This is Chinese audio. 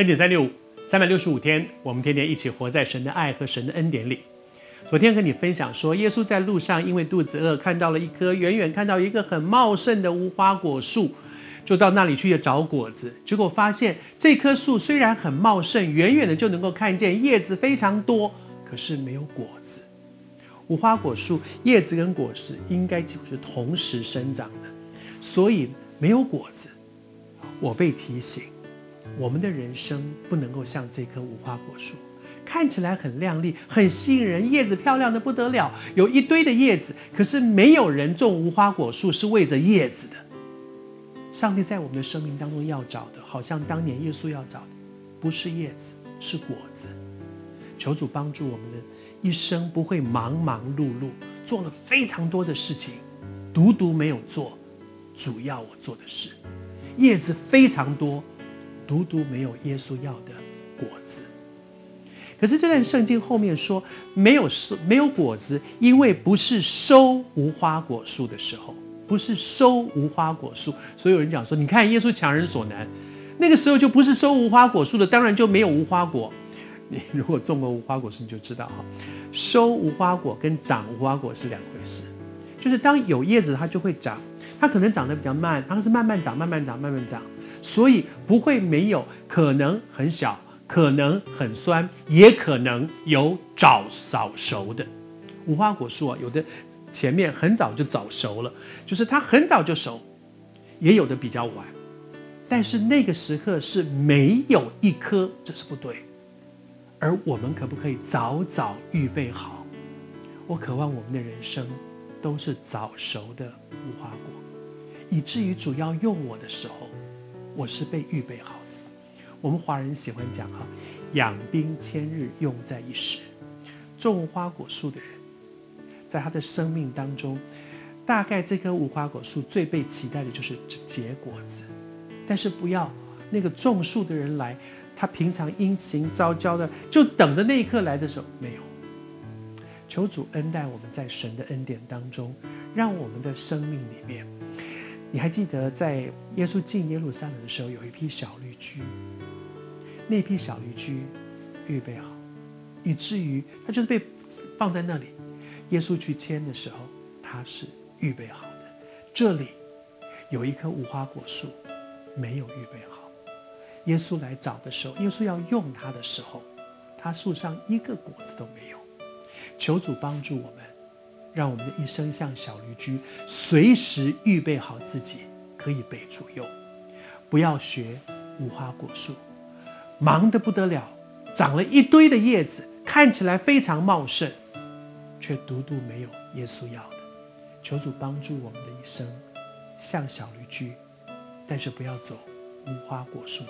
恩典三六五，三百六十五天，我们天天一起活在神的爱和神的恩典里。昨天跟你分享说，耶稣在路上因为肚子饿，看到了一棵远远看到一个很茂盛的无花果树，就到那里去找果子。结果发现这棵树虽然很茂盛，远远的就能够看见叶子非常多，可是没有果子。无花果树叶子跟果实应该几乎是同时生长的，所以没有果子。我被提醒，我们的人生不能够像这棵无花果树。看起来很亮丽，很吸引人，叶子漂亮的不得了，有一堆的叶子。可是没有人种无花果树是为着叶子的。上帝在我们的生命当中要找的，好像当年耶稣要找的，不是叶子，是果子。求主帮助我们的一生不会忙忙碌碌，做了非常多的事情，独独没有做主要我做的事。叶子非常多，独独没有耶稣要的果子。可是这段圣经后面说没有收没有果子，因为不是收无花果树的时候，不是收无花果树。所以有人讲说，你看耶稣强人所难，那个时候就不是收无花果树的，当然就没有无花果。你如果种过无花果树，你就知道哈，收无花果跟长无花果是两回事。就是当有叶子，它就会长，它可能长得比较慢，它是慢慢长，慢慢长，慢慢长，所以不会没有，可能很小。可能很酸，也可能有早早熟的无花果树啊。有的前面很早就早熟了，就是它很早就熟；也有的比较晚，但是那个时刻是没有一颗，这是不对。而我们可不可以早早预备好？我渴望我们的人生都是早熟的无花果，以至于主要用我的时候，我是被预备好的。我们华人喜欢讲哈，养兵千日，用在一时。种无花果树的人，在他的生命当中，大概这棵无花果树最被期待的就是结果子。但是不要那个种树的人来，他平常殷勤召交的，就等着那一刻来的时候没有。求主恩待我们在神的恩典当中，让我们的生命里面，你还记得在耶稣进耶路撒冷的时候，有一批小绿驹。那批小绿驹预备好，以至于他就是被放在那里。耶稣去牵的时候，他是预备好的。这里有一棵无花果树，没有预备好。耶稣来找的时候，耶稣要用它的时候，它树上一个果子都没有。求主帮助我们，让我们的一生像小驴驹，随时预备好自己可以被左右，不要学无花果树。忙得不得了，长了一堆的叶子，看起来非常茂盛，却独独没有耶稣要的。求主帮助我们的一生，像小驴驹，但是不要走无花果树。